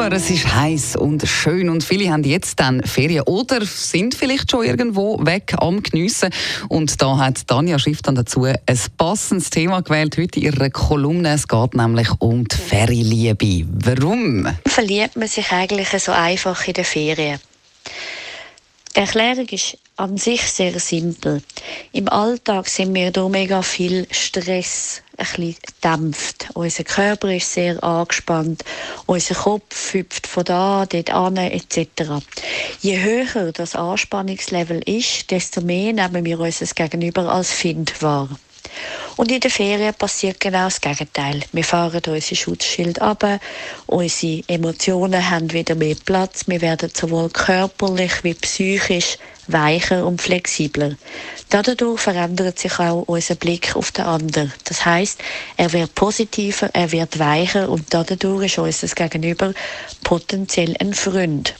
Sommer, es ist heiß und schön und viele haben jetzt dann Ferien oder sind vielleicht schon irgendwo weg am Geniessen. Und da hat Tanja Schiff dann dazu ein passendes Thema gewählt heute in ihrer Kolumne. Es geht nämlich um die Ferienliebe. Warum? Verliebt man sich eigentlich so einfach in den Ferien? Die Erklärung ist an sich sehr simpel. Im Alltag sind wir durch mega viel Stress ein dämpft. Unser Körper ist sehr angespannt, unser Kopf hüpft von da, dort an, etc. Je höher das Anspannungslevel ist, desto mehr nehmen wir unser Gegenüber als Find wahr. Und in den Ferien passiert genau das Gegenteil. Wir fahren unser Schutzschild ab, unsere Emotionen haben wieder mehr Platz, wir werden sowohl körperlich wie psychisch weicher und flexibler. Dadurch verändert sich auch unser Blick auf den anderen. Das heißt, er wird positiver, er wird weicher und dadurch ist unser Gegenüber potenziell ein Freund.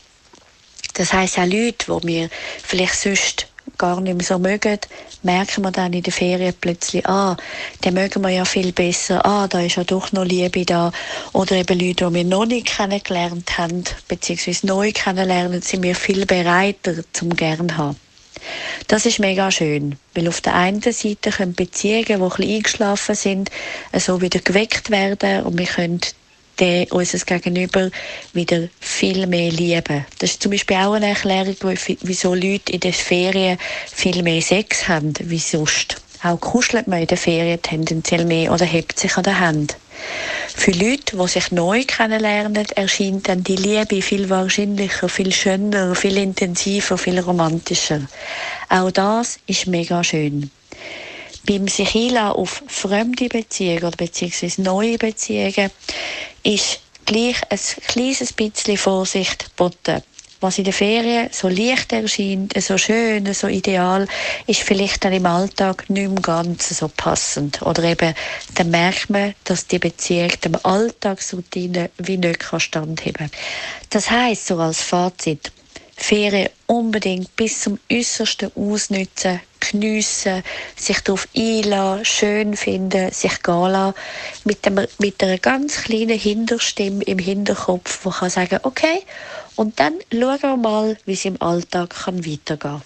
Das heißt auch Leute, die wir vielleicht sonst gar nicht mehr so mögen, merken wir dann in den Ferien plötzlich, ah, den mögen wir ja viel besser, ah, da ist ja doch noch Liebe da. Oder eben Leute, die wir noch nicht kennengelernt haben, beziehungsweise neu kennenlernen, sind wir viel bereiter zum gern haben. Das ist mega schön, weil auf der einen Seite können Beziehungen, die ein bisschen eingeschlafen sind, so wieder geweckt werden und wir können den, unser Gegenüber wieder viel mehr lieben. Das ist zum Beispiel auch eine Erklärung, wieso Leute in den Ferien viel mehr Sex haben wie sonst. Auch kuschelt man in den Ferien tendenziell mehr oder hebt sich an der Hand. Für Leute, die sich neu kennenlernen, erscheint dann die Liebe viel wahrscheinlicher, viel schöner, viel intensiver, viel romantischer. Auch das ist mega schön beim sich auf fremde Beziehungen oder beziehungsweise neue Beziehungen ist gleich ein kleines bisschen Vorsicht geboten. Was in der Ferien so leicht erscheint, so schön, so ideal, ist vielleicht dann im Alltag nicht mehr ganz so passend. Oder eben, dann merkt man, dass die Beziehung dem Alltagsroutine wie nicht standheben kann. Das heisst, so als Fazit, Ferien unbedingt bis zum Äußersten ausnutzen, geniessen, sich darauf einlassen, schön finden, sich gehen lassen, mit, dem, mit einer ganz kleinen Hinterstimme im Hinterkopf, die kann sagen, okay, und dann schauen wir mal, wie es im Alltag kann weitergehen kann.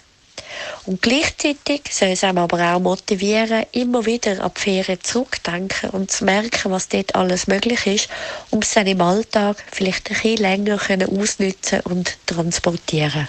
Und gleichzeitig soll es einem aber auch motivieren, immer wieder an die Ferien zurückdenken und zu merken, was dort alles möglich ist, um es dann im Alltag vielleicht ein bisschen länger ausnutzen und transportieren